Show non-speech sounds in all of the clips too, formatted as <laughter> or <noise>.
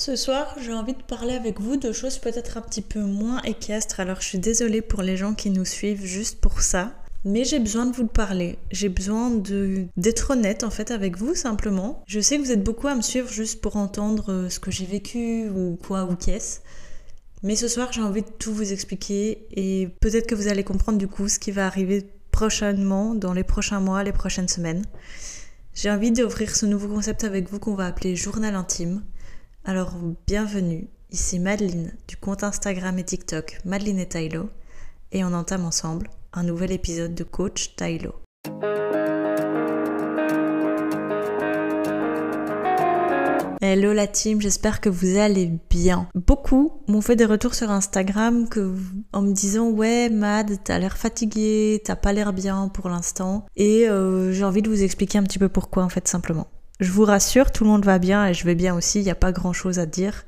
Ce soir, j'ai envie de parler avec vous de choses peut-être un petit peu moins équestres, alors je suis désolée pour les gens qui nous suivent juste pour ça. Mais j'ai besoin de vous le parler. J'ai besoin d'être honnête en fait avec vous simplement. Je sais que vous êtes beaucoup à me suivre juste pour entendre euh, ce que j'ai vécu ou quoi ou qu'est-ce. Mais ce soir, j'ai envie de tout vous expliquer et peut-être que vous allez comprendre du coup ce qui va arriver prochainement, dans les prochains mois, les prochaines semaines. J'ai envie d'ouvrir ce nouveau concept avec vous qu'on va appeler journal intime. Alors, bienvenue. Ici Madeline du compte Instagram et TikTok Madeline et Tylo et on entame ensemble un nouvel épisode de Coach Tylo. Hello la team, j'espère que vous allez bien. Beaucoup m'ont fait des retours sur Instagram en me disant ouais Mad, t'as l'air fatigué, t'as pas l'air bien pour l'instant. Et euh, j'ai envie de vous expliquer un petit peu pourquoi en fait simplement. Je vous rassure, tout le monde va bien et je vais bien aussi, il n'y a pas grand chose à dire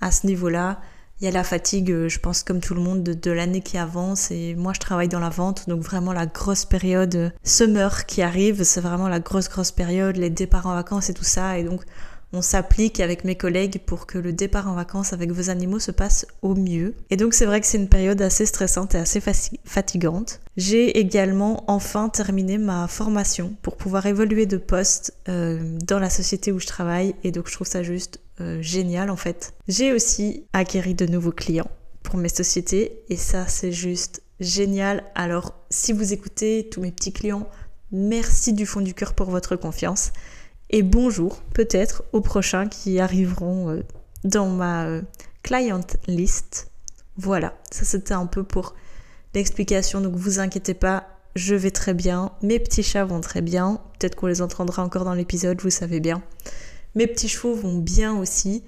à ce niveau-là. Il y a la fatigue, euh, je pense comme tout le monde, de, l'année qui avance et moi je travaille dans la vente, donc vraiment la grosse période euh, summer qui arrive, c'est vraiment la grosse grosse période, les départs en vacances et tout ça et donc on s'applique avec mes collègues pour que le départ en vacances avec vos animaux se passe au mieux. Et donc c'est vrai que c'est une période assez stressante et assez fatigante. J'ai également enfin terminé ma formation pour pouvoir évoluer de poste euh, dans la société où je travaille et donc je trouve ça juste euh, génial en fait. J'ai aussi acquéri de nouveaux clients pour mes sociétés et ça c'est juste génial. Alors si vous écoutez tous mes petits clients, merci du fond du cœur pour votre confiance et bonjour peut-être aux prochains qui arriveront euh, dans ma euh, client list. Voilà, ça c'était un peu pour l'explication, donc vous inquiétez pas, je vais très bien, mes petits chats vont très bien, peut-être qu'on les entendra encore dans l'épisode, vous savez bien. Mes petits chevaux vont bien aussi,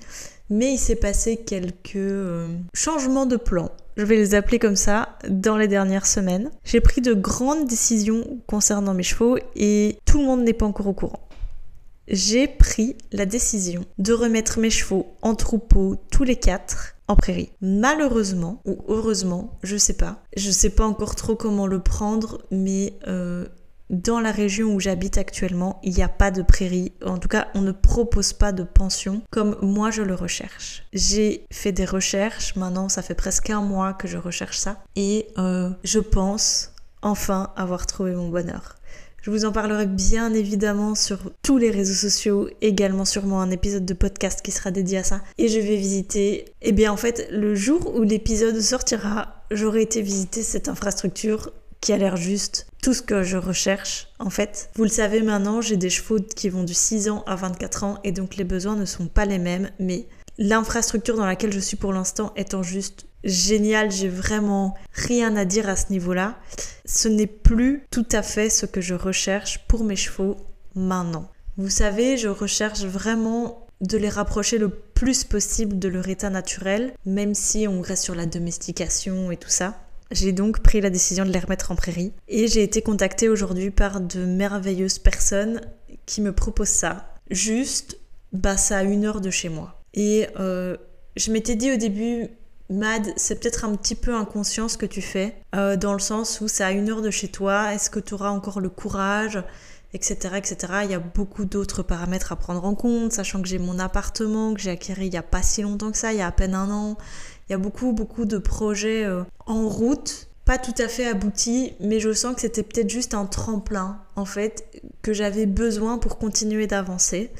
mais il s'est passé quelques euh, changements de plan. Je vais les appeler comme ça dans les dernières semaines. J'ai pris de grandes décisions concernant mes chevaux et tout le monde n'est pas encore au courant j'ai pris la décision de remettre mes chevaux en troupeau tous les quatre en prairie. Malheureusement ou heureusement, je sais pas. Je sais pas encore trop comment le prendre, mais euh, dans la région où j'habite actuellement, il n'y a pas de prairie. En tout cas, on ne propose pas de pension comme moi je le recherche. J'ai fait des recherches, maintenant ça fait presque un mois que je recherche ça, et euh, je pense enfin avoir trouvé mon bonheur. Je vous en parlerai bien évidemment sur tous les réseaux sociaux, également sûrement un épisode de podcast qui sera dédié à ça. Et je vais visiter, eh bien en fait, le jour où l'épisode sortira, j'aurai été visiter cette infrastructure qui a l'air juste tout ce que je recherche en fait. Vous le savez maintenant, j'ai des chevaux qui vont de 6 ans à 24 ans et donc les besoins ne sont pas les mêmes, mais l'infrastructure dans laquelle je suis pour l'instant étant juste génial, j'ai vraiment rien à dire à ce niveau-là. Ce n'est plus tout à fait ce que je recherche pour mes chevaux maintenant. Vous savez, je recherche vraiment de les rapprocher le plus possible de leur état naturel, même si on reste sur la domestication et tout ça. J'ai donc pris la décision de les remettre en prairie et j'ai été contactée aujourd'hui par de merveilleuses personnes qui me proposent ça. Juste, bah ça à une heure de chez moi. Et euh, je m'étais dit au début, Mad, c'est peut-être un petit peu inconscient ce que tu fais, euh, dans le sens où c'est à une heure de chez toi, est-ce que tu auras encore le courage, etc., etc. Il y a beaucoup d'autres paramètres à prendre en compte, sachant que j'ai mon appartement que j'ai acquis il n'y a pas si longtemps que ça, il y a à peine un an. Il y a beaucoup, beaucoup de projets euh, en route, pas tout à fait aboutis, mais je sens que c'était peut-être juste un tremplin, en fait, que j'avais besoin pour continuer d'avancer.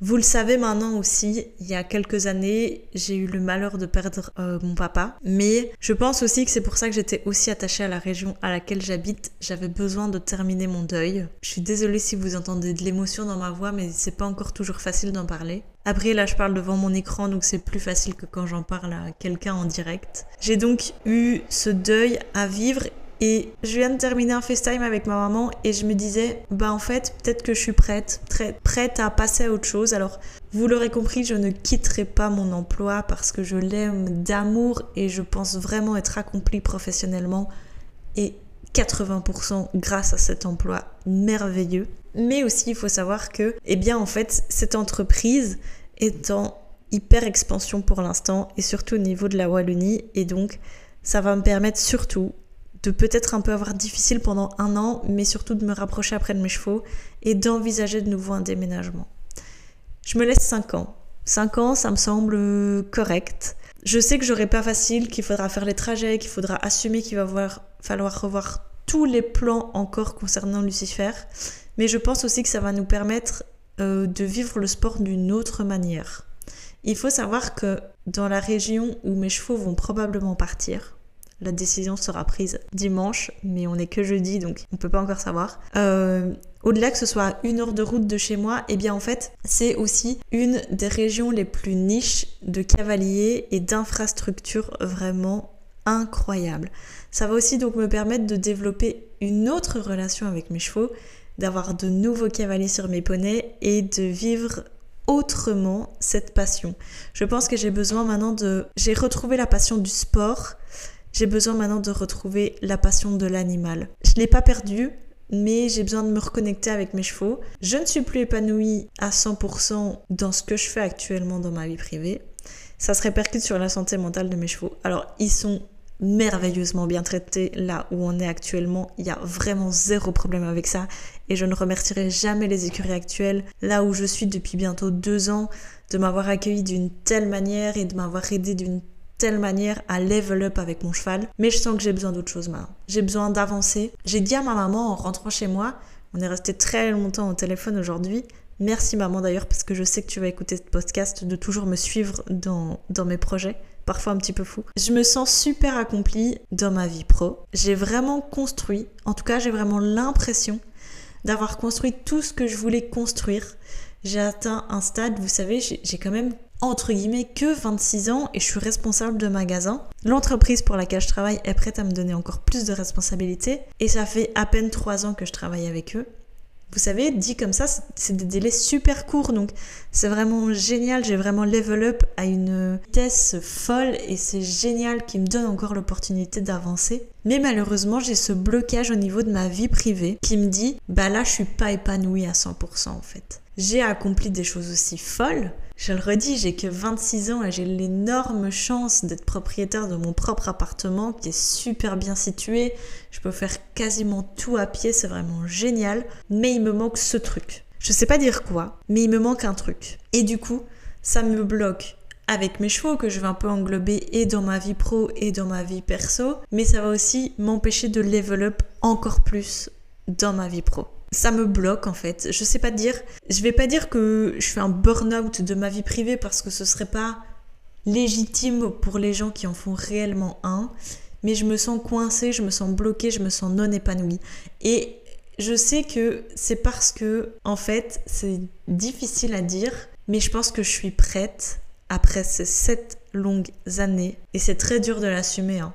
Vous le savez maintenant aussi, il y a quelques années, j'ai eu le malheur de perdre euh, mon papa. Mais je pense aussi que c'est pour ça que j'étais aussi attachée à la région à laquelle j'habite. J'avais besoin de terminer mon deuil. Je suis désolée si vous entendez de l'émotion dans ma voix, mais c'est pas encore toujours facile d'en parler. Après, là, je parle devant mon écran, donc c'est plus facile que quand j'en parle à quelqu'un en direct. J'ai donc eu ce deuil à vivre et je viens de terminer un FaceTime avec ma maman et je me disais, bah en fait, peut-être que je suis prête, très prête à passer à autre chose. Alors, vous l'aurez compris, je ne quitterai pas mon emploi parce que je l'aime d'amour et je pense vraiment être accomplie professionnellement et 80% grâce à cet emploi merveilleux. Mais aussi, il faut savoir que, eh bien, en fait, cette entreprise est en hyper expansion pour l'instant et surtout au niveau de la Wallonie et donc ça va me permettre surtout de peut-être un peu avoir difficile pendant un an, mais surtout de me rapprocher après de mes chevaux et d'envisager de nouveau un déménagement. Je me laisse 5 ans. 5 ans, ça me semble correct. Je sais que j'aurai pas facile, qu'il faudra faire les trajets, qu'il faudra assumer qu'il va falloir revoir tous les plans encore concernant Lucifer, mais je pense aussi que ça va nous permettre euh, de vivre le sport d'une autre manière. Il faut savoir que dans la région où mes chevaux vont probablement partir, la décision sera prise dimanche, mais on n'est que jeudi, donc on peut pas encore savoir. Euh, au-delà que ce soit une heure de route de chez moi, eh bien en fait, c'est aussi une des régions les plus niches de cavaliers et d'infrastructures vraiment incroyables. Ça va aussi donc me permettre de développer une autre relation avec mes chevaux, d'avoir de nouveaux cavaliers sur mes poneys et de vivre autrement cette passion. Je pense que j'ai besoin maintenant de... J'ai retrouvé la passion du sport, j'ai besoin maintenant de retrouver la passion de l'animal. Je ne l'ai pas perdue, mais j'ai besoin de me reconnecter avec mes chevaux. Je ne suis plus épanouie à 100% dans ce que je fais actuellement dans ma vie privée. Ça se répercute sur la santé mentale de mes chevaux. Alors, ils sont merveilleusement bien traités là où on est actuellement. Il y a vraiment zéro problème avec ça. Et je ne remercierai jamais les écuries actuelles, là où je suis depuis bientôt deux ans, de m'avoir accueilli d'une telle manière et de m'avoir aidé d'une telle manière à level up avec mon cheval. Mais je sens que j'ai besoin d'autre chose maintenant. J'ai besoin d'avancer. J'ai dit à ma maman en rentrant chez moi, on est resté très longtemps au téléphone aujourd'hui. Merci maman d'ailleurs parce que je sais que tu vas écouter ce podcast, de toujours me suivre dans, dans mes projets parfois un petit peu fou. Je me sens super accomplie dans ma vie pro. J'ai vraiment construit, en tout cas j'ai vraiment l'impression d'avoir construit tout ce que je voulais construire. J'ai atteint un stade, vous savez, j'ai quand même entre guillemets que 26 ans et je suis responsable de magasin. L'entreprise pour laquelle je travaille est prête à me donner encore plus de responsabilités et ça fait à peine 3 ans que je travaille avec eux. Vous savez, dit comme ça, c'est des délais super courts, donc c'est vraiment génial. J'ai vraiment level up à une vitesse folle et c'est génial qui me donne encore l'opportunité d'avancer. Mais malheureusement, j'ai ce blocage au niveau de ma vie privée qui me dit, bah là, je suis pas épanouie à 100% en fait. J'ai accompli des choses aussi folles, je le redis, j'ai que 26 ans et j'ai l'énorme chance d'être propriétaire de mon propre appartement qui est super bien situé. Je peux faire quasiment tout à pied, c'est vraiment génial. Mais il me manque ce truc. Je sais pas dire quoi, mais il me manque un truc. Et du coup, ça me bloque avec mes chevaux que je vais un peu englober et dans ma vie pro et dans ma vie perso, mais ça va aussi m'empêcher de level up encore plus dans ma vie pro ça me bloque en fait. Je sais pas dire, je vais pas dire que je fais un burn-out de ma vie privée parce que ce serait pas légitime pour les gens qui en font réellement un, mais je me sens coincée, je me sens bloquée, je me sens non épanouie. Et je sais que c'est parce que en fait, c'est difficile à dire, mais je pense que je suis prête après ces sept longues années et c'est très dur de l'assumer. Hein.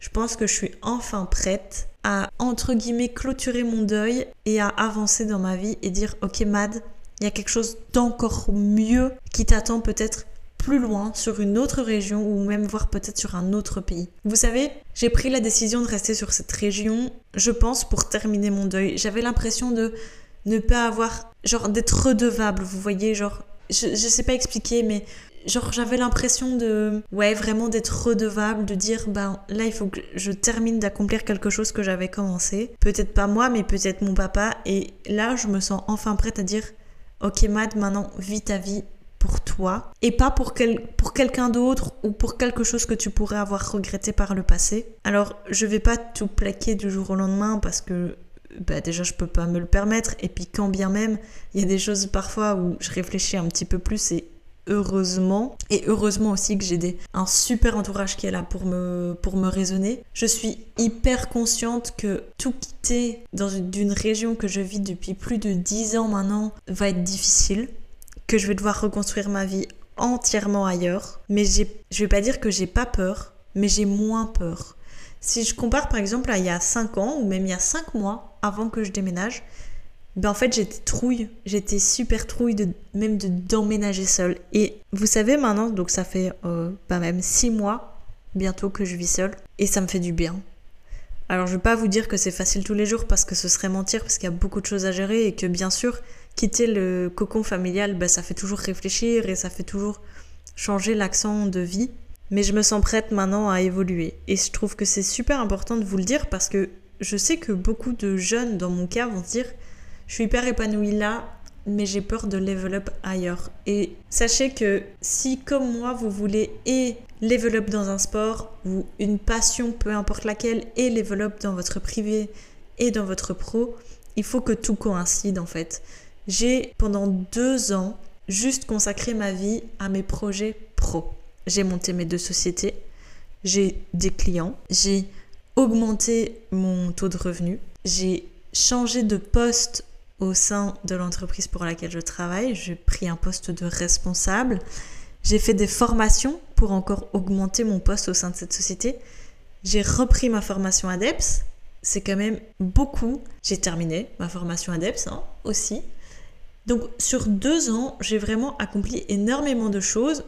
Je pense que je suis enfin prête à, entre guillemets, clôturer mon deuil et à avancer dans ma vie et dire, ok Mad, il y a quelque chose d'encore mieux qui t'attend peut-être plus loin, sur une autre région ou même voir peut-être sur un autre pays. Vous savez, j'ai pris la décision de rester sur cette région, je pense, pour terminer mon deuil. J'avais l'impression de ne pas avoir, genre, d'être redevable, vous voyez, genre, je, je sais pas expliquer, mais genre j'avais l'impression de ouais vraiment d'être redevable de dire ben là il faut que je termine d'accomplir quelque chose que j'avais commencé. Peut-être pas moi mais peut-être mon papa. Et là je me sens enfin prête à dire ok Mad maintenant vis ta vie pour toi. Et pas pour, quel, pour quelqu'un d'autre ou pour quelque chose que tu pourrais avoir regretté par le passé. Alors je vais pas tout plaquer du jour au lendemain parce que bah déjà je peux pas me le permettre. Et puis quand bien même il y a des choses parfois où je réfléchis un petit peu plus et heureusement. Et heureusement aussi que j'ai un super entourage qui est là pour me, pour me raisonner. Je suis hyper consciente que tout quitter d'une région que je vis depuis plus de 10 ans maintenant va être difficile. Que je vais devoir reconstruire ma vie entièrement ailleurs. Mais je vais pas dire que j'ai pas peur, mais j'ai moins peur. Si je compare par exemple à il y a 5 ans ou même il y a 5 mois avant que je déménage, ben en fait j'étais trouille, j'étais super trouille de même de d'emménager seule. Et vous savez maintenant, donc ça fait euh, ben même six mois bientôt que je vis seule et ça me fait du bien. Alors je vais pas vous dire que c'est facile tous les jours parce que ce serait mentir parce qu'il y a beaucoup de choses à gérer et que bien sûr quitter le cocon familial, ben, ça fait toujours réfléchir et ça fait toujours changer l'accent de vie. Mais je me sens prête maintenant à évoluer et je trouve que c'est super important de vous le dire parce que je sais que beaucoup de jeunes dans mon cas vont dire je suis hyper épanouie là, mais j'ai peur de level up ailleurs. Et sachez que si, comme moi, vous voulez et level up dans un sport ou une passion, peu importe laquelle, et level up dans votre privé et dans votre pro, il faut que tout coïncide en fait. J'ai pendant deux ans juste consacré ma vie à mes projets pro. J'ai monté mes deux sociétés, j'ai des clients, j'ai augmenté mon taux de revenu, j'ai changé de poste au sein de l'entreprise pour laquelle je travaille, j'ai pris un poste de responsable, j'ai fait des formations pour encore augmenter mon poste au sein de cette société, j'ai repris ma formation ADEPS, c'est quand même beaucoup. J'ai terminé ma formation ADEPS hein, aussi. Donc sur deux ans, j'ai vraiment accompli énormément de choses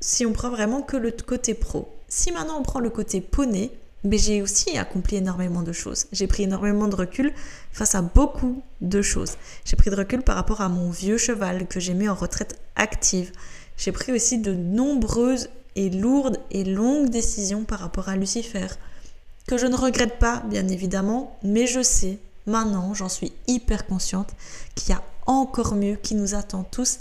si on prend vraiment que le côté pro. Si maintenant on prend le côté poney, mais j'ai aussi accompli énormément de choses. J'ai pris énormément de recul face à beaucoup de choses. J'ai pris de recul par rapport à mon vieux cheval que j'ai mis en retraite active. J'ai pris aussi de nombreuses et lourdes et longues décisions par rapport à Lucifer, que je ne regrette pas, bien évidemment, mais je sais, maintenant, j'en suis hyper consciente, qu'il y a encore mieux qui nous attend tous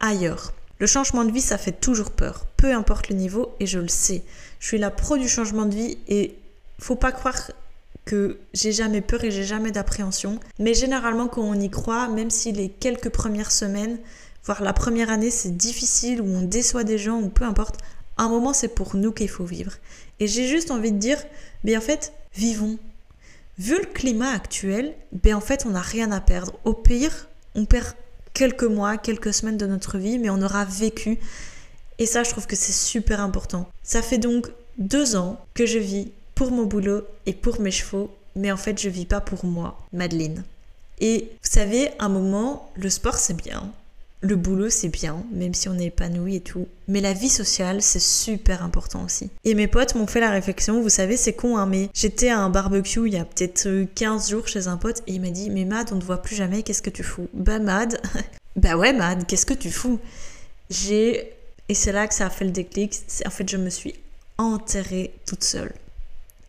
ailleurs. Le changement de vie, ça fait toujours peur, peu importe le niveau, et je le sais. Je suis la pro du changement de vie et faut pas croire que j'ai jamais peur et j'ai jamais d'appréhension. Mais généralement, quand on y croit, même si les quelques premières semaines, voire la première année, c'est difficile, ou on déçoit des gens, ou peu importe, un moment, c'est pour nous qu'il faut vivre. Et j'ai juste envie de dire, mais en fait, vivons. Vu le climat actuel, ben en fait, on n'a rien à perdre. Au pire, on perd quelques mois, quelques semaines de notre vie, mais on aura vécu. Et ça, je trouve que c'est super important. Ça fait donc deux ans que je vis pour mon boulot et pour mes chevaux, mais en fait, je vis pas pour moi, Madeleine. Et vous savez, un moment, le sport, c'est bien. Le boulot, c'est bien, même si on est épanoui et tout. Mais la vie sociale, c'est super important aussi. Et mes potes m'ont fait la réflexion, vous savez, c'est con, hein, mais j'étais à un barbecue il y a peut-être 15 jours chez un pote et il m'a dit Mais Mad, on ne voit plus jamais, qu'est-ce que tu fous? Bah, Mad, <laughs> bah ouais, Mad, qu'est-ce que tu fous? J'ai. Et c'est là que ça a fait le déclic. En fait, je me suis enterrée toute seule.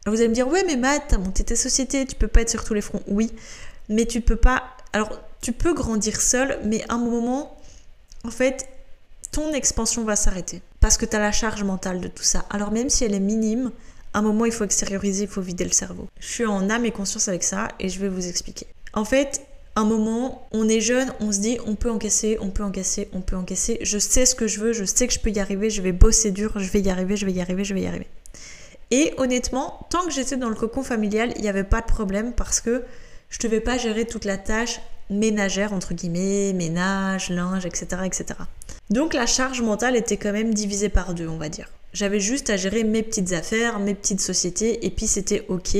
Vous allez me dire Ouais, mais t'as monté tes sociétés, tu peux pas être sur tous les fronts. Oui, mais tu peux pas. Alors, tu peux grandir seul, mais à un moment, en fait, ton expansion va s'arrêter. Parce que tu as la charge mentale de tout ça. Alors même si elle est minime, à un moment, il faut extérioriser, il faut vider le cerveau. Je suis en âme et conscience avec ça et je vais vous expliquer. En fait, un moment, on est jeune, on se dit on peut encaisser, on peut encaisser, on peut encaisser. Je sais ce que je veux, je sais que je peux y arriver, je vais bosser dur, je vais y arriver, je vais y arriver, je vais y arriver. Et honnêtement, tant que j'étais dans le cocon familial, il n'y avait pas de problème parce que je ne devais pas gérer toute la tâche ménagère, entre guillemets, ménage, linge, etc., etc. Donc la charge mentale était quand même divisée par deux, on va dire. J'avais juste à gérer mes petites affaires, mes petites sociétés, et puis c'était ok.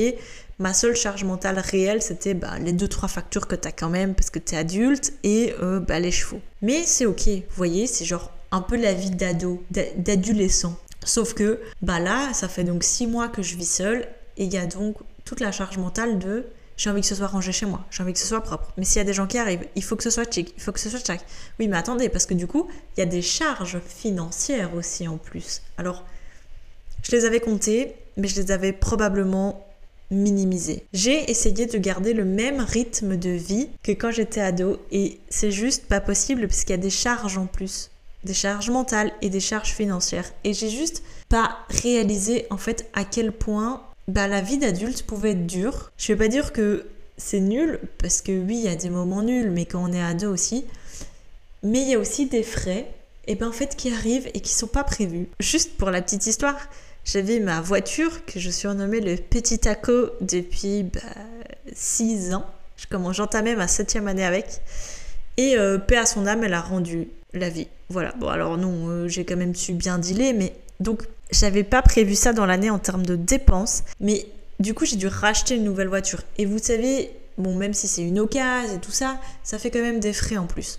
Ma seule charge mentale réelle, c'était bah, les deux trois factures que tu as quand même parce que tu es adulte et euh, bah, les chevaux. Mais c'est ok, vous voyez, c'est genre un peu la vie d'ado, d'adolescent. Sauf que bah là, ça fait donc six mois que je vis seule et il y a donc toute la charge mentale de j'ai envie que ce soit rangé chez moi, j'ai envie que ce soit propre. Mais s'il y a des gens qui arrivent, il faut que ce soit chic, il faut que ce soit chac. Oui, mais attendez, parce que du coup, il y a des charges financières aussi en plus. Alors, je les avais comptées, mais je les avais probablement minimisées. J'ai essayé de garder le même rythme de vie que quand j'étais ado, et c'est juste pas possible parce qu'il y a des charges en plus des charges mentales et des charges financières. Et j'ai juste pas réalisé en fait à quel point bah, la vie d'adulte pouvait être dure. Je vais pas dire que c'est nul, parce que oui, il y a des moments nuls, mais quand on est deux aussi. Mais il y a aussi des frais, et ben en fait, qui arrivent et qui sont pas prévus. Juste pour la petite histoire, j'avais ma voiture que je surnommais le Petit Taco depuis 6 bah, ans. J'entamais ma septième année avec. Et euh, paix à son âme, elle a rendu la vie. Voilà. Bon, alors non, euh, j'ai quand même su bien dealer, mais donc j'avais pas prévu ça dans l'année en termes de dépenses, mais du coup j'ai dû racheter une nouvelle voiture. Et vous savez, bon même si c'est une occasion et tout ça, ça fait quand même des frais en plus.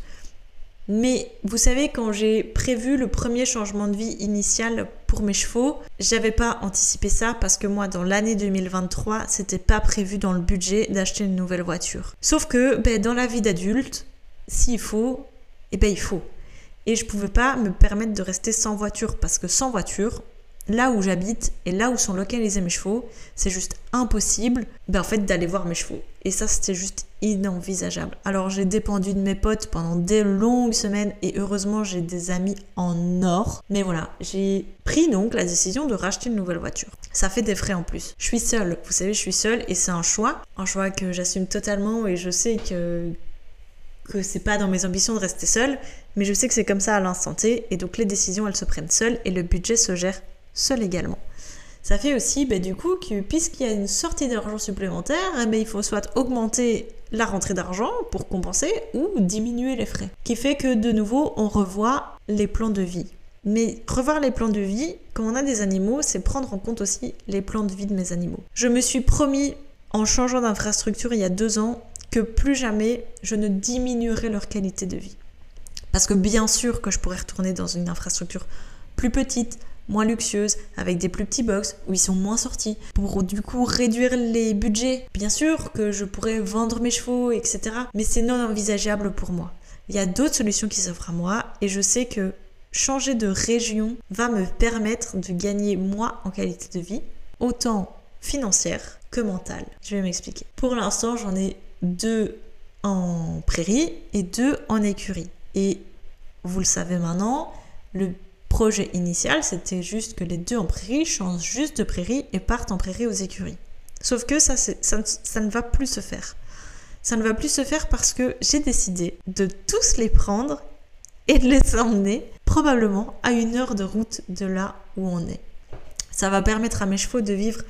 Mais vous savez, quand j'ai prévu le premier changement de vie initial pour mes chevaux, j'avais pas anticipé ça parce que moi, dans l'année 2023, c'était pas prévu dans le budget d'acheter une nouvelle voiture. Sauf que, ben, dans la vie d'adulte, s'il faut, eh ben, il faut. Et je pouvais pas me permettre de rester sans voiture parce que sans voiture, là où j'habite et là où sont localisés mes chevaux, c'est juste impossible ben, en fait d'aller voir mes chevaux. Et ça c'était juste inenvisageable. Alors j'ai dépendu de mes potes pendant des longues semaines et heureusement j'ai des amis en or. Mais voilà, j'ai pris donc la décision de racheter une nouvelle voiture. Ça fait des frais en plus. Je suis seule, vous savez, je suis seule et c'est un choix, un choix que j'assume totalement et je sais que que c'est pas dans mes ambitions de rester seule, mais je sais que c'est comme ça à l'instant T et donc les décisions elles se prennent seules et le budget se gère seul également. Ça fait aussi, bah, du coup, que puisqu'il y a une sortie d'argent supplémentaire, eh ben, il faut soit augmenter la rentrée d'argent pour compenser ou diminuer les frais. Qui fait que de nouveau, on revoit les plans de vie. Mais revoir les plans de vie, quand on a des animaux, c'est prendre en compte aussi les plans de vie de mes animaux. Je me suis promis, en changeant d'infrastructure il y a deux ans, que plus jamais je ne diminuerai leur qualité de vie. Parce que bien sûr que je pourrais retourner dans une infrastructure plus petite, moins luxueuses, avec des plus petits box où ils sont moins sortis, pour du coup réduire les budgets. Bien sûr que je pourrais vendre mes chevaux, etc. Mais c'est non envisageable pour moi. Il y a d'autres solutions qui s'offrent à moi et je sais que changer de région va me permettre de gagner moi en qualité de vie, autant financière que mentale. Je vais m'expliquer. Pour l'instant, j'en ai deux en prairie et deux en écurie. Et vous le savez maintenant, le projet initial, c'était juste que les deux en prairie changent juste de prairie et partent en prairie aux écuries. Sauf que ça, ne va plus se faire. Ça ne va plus se faire parce que j'ai décidé de tous les prendre et de les emmener probablement à une heure de route de là où on est. Ça va permettre à mes chevaux de vivre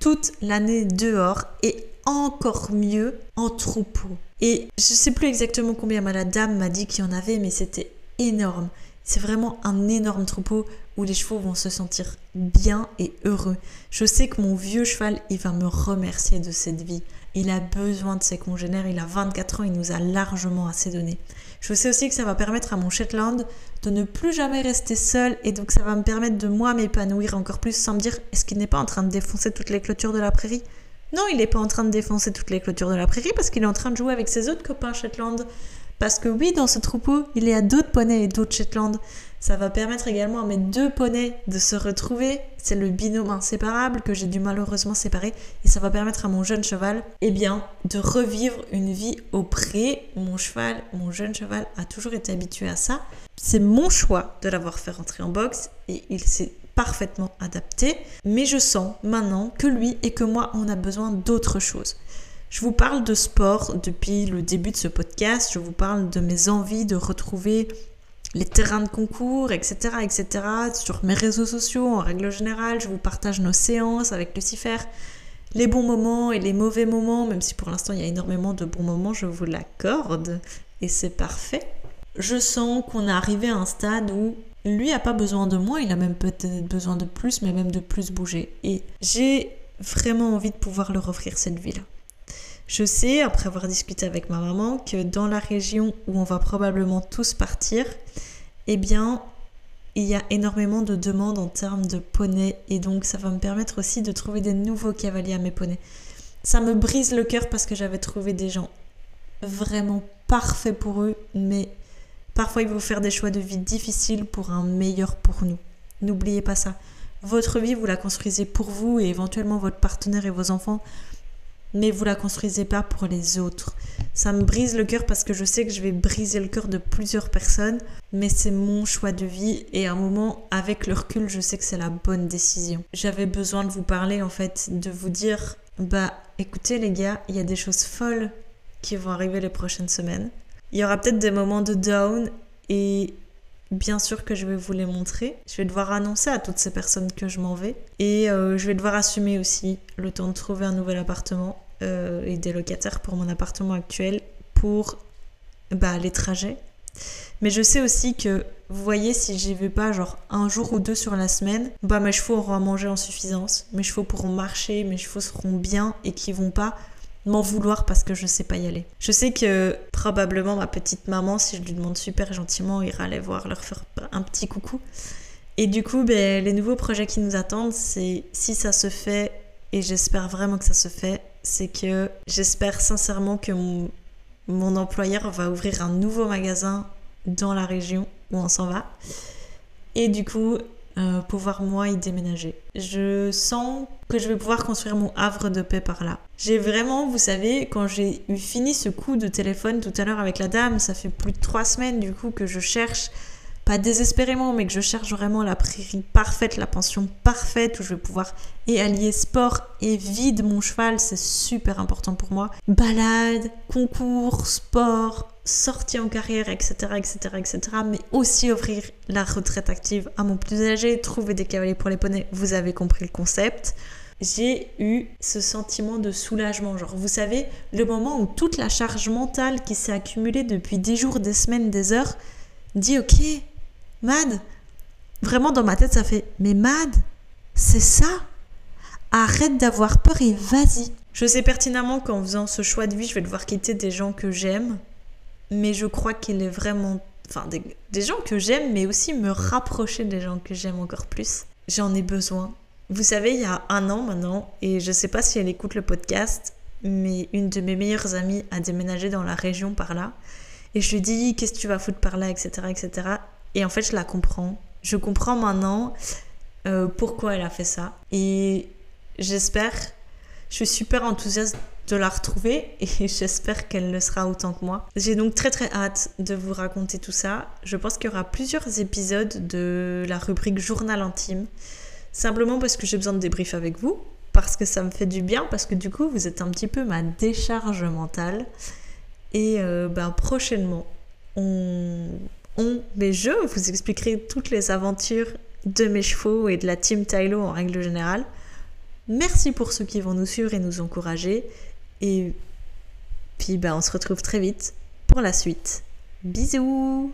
toute l'année dehors et encore mieux en troupeau. Et je sais plus exactement combien la dame m'a dit qu'il y en avait, mais c'était énorme. C'est vraiment un énorme troupeau où les chevaux vont se sentir bien et heureux. Je sais que mon vieux cheval, il va me remercier de cette vie. Il a besoin de ses congénères, il a 24 ans, il nous a largement assez donné. Je sais aussi que ça va permettre à mon Shetland de ne plus jamais rester seul et donc ça va me permettre de moi m'épanouir encore plus sans me dire est-ce qu'il n'est pas en train de défoncer toutes les clôtures de la prairie? Non, il n'est pas en train de défoncer toutes les clôtures de la prairie parce qu'il est en train de jouer avec ses autres copains Shetland. Parce que oui, dans ce troupeau, il y a d'autres poneys et d'autres Shetland. Ça va permettre également à mes deux poneys de se retrouver. C'est le binôme inséparable que j'ai dû malheureusement séparer. Et ça va permettre à mon jeune cheval, eh bien, de revivre une vie au pré. Mon cheval, mon jeune cheval a toujours été habitué à ça. C'est mon choix de l'avoir fait rentrer en boxe et il s'est parfaitement adapté. Mais je sens maintenant que lui et que moi, on a besoin d'autre chose. Je vous parle de sport depuis le début de ce podcast, je vous parle de mes envies de retrouver les terrains de concours, etc., etc. Sur mes réseaux sociaux, en règle générale, je vous partage nos séances avec Lucifer, les bons moments et les mauvais moments, même si pour l'instant il y a énormément de bons moments, je vous l'accorde, et c'est parfait. Je sens qu'on est arrivé à un stade où lui a pas besoin de moi, il a même peut-être besoin de plus, mais même de plus bouger. Et j'ai vraiment envie de pouvoir leur offrir cette vie-là. Je sais, après avoir discuté avec ma maman, que dans la région où on va probablement tous partir, eh bien, il y a énormément de demandes en termes de poneys et donc ça va me permettre aussi de trouver des nouveaux cavaliers à mes poneys. Ça me brise le cœur parce que j'avais trouvé des gens vraiment parfaits pour eux, mais parfois il faut faire des choix de vie difficiles pour un meilleur pour nous. N'oubliez pas ça. Votre vie, vous la construisez pour vous et éventuellement votre partenaire et vos enfants mais vous la construisez pas pour les autres. Ça me brise le cœur parce que je sais que je vais briser le cœur de plusieurs personnes, mais c'est mon choix de vie et à un moment, avec le recul, je sais que c'est la bonne décision. J'avais besoin de vous parler en fait, de vous dire, bah écoutez les gars, il y a des choses folles qui vont arriver les prochaines semaines. Il y aura peut-être des moments de down et bien sûr que je vais vous les montrer. Je vais devoir annoncer à toutes ces personnes que je m'en vais. Et euh, je vais devoir assumer aussi le temps de trouver un nouvel appartement euh, et des locataires pour mon appartement actuel pour bah, les trajets. Mais je sais aussi que, vous voyez, si j'y vais pas genre un jour ou deux sur la semaine, bah mes chevaux auront à manger en suffisance, mes chevaux pourront marcher, mes chevaux seront bien et qui vont pas m'en vouloir parce que je sais pas y aller. Je sais que probablement ma petite maman, si je lui demande super gentiment, ira aller voir, leur faire un petit coucou. Et du coup, ben, les nouveaux projets qui nous attendent, c'est si ça se fait, et j'espère vraiment que ça se fait, c'est que j'espère sincèrement que mon, mon, employeur va ouvrir un nouveau magasin dans la région où on s'en va. Et du coup, euh, pouvoir moi y déménager. Je sens que je vais pouvoir construire mon havre de paix par là. J'ai vraiment, vous savez, quand j'ai eu fini ce coup de téléphone tout à l'heure avec la dame, ça fait plus de trois semaines du coup que je cherche pas désespérément, mais que je cherche vraiment la prairie parfaite, la pension parfaite où je vais pouvoir et allier sport et vie de mon cheval, c'est super important pour moi. Balade, concours, sport, sortie en carrière, etc., etc., etc., mais aussi offrir la retraite active à mon plus âgé, trouver des cavaliers pour les poneys, vous avez compris le concept. J'ai eu ce sentiment de soulagement, genre vous savez, le moment où toute la charge mentale qui s'est accumulée depuis des jours, des semaines, des heures, dit ok, Mad, vraiment dans ma tête, ça fait Mais Mad, c'est ça? Arrête d'avoir peur et vas-y. Je sais pertinemment qu'en faisant ce choix de vie, je vais devoir quitter des gens que j'aime, mais je crois qu'il est vraiment. Enfin, des, gens que j'aime, mais aussi me rapprocher des gens que j'aime encore plus. J'en ai besoin. Vous savez, il y a un an maintenant, et je sais pas si elle écoute le podcast, mais une de mes meilleures amies a déménagé dans la région par là. Et je lui dis, qu'est-ce que tu vas foutre par là, etc., etc. Et en fait, je la comprends. Je comprends maintenant euh, pourquoi elle a fait ça. Et j'espère, je suis super enthousiaste de la retrouver et <laughs> j'espère qu'elle le sera autant que moi. J'ai donc très très hâte de vous raconter tout ça. Je pense qu'il y aura plusieurs épisodes de la rubrique journal intime. Simplement parce que j'ai besoin de débrief avec vous, parce que ça me fait du bien, parce que du coup vous êtes un petit peu ma décharge mentale. Et ben, prochainement, on on, mais je vous expliquerai toutes les aventures de mes chevaux et de la team Tylo en règle générale. Merci pour ceux qui vont nous suivre et nous encourager. Et puis ben, on se retrouve très vite pour la suite. Bisous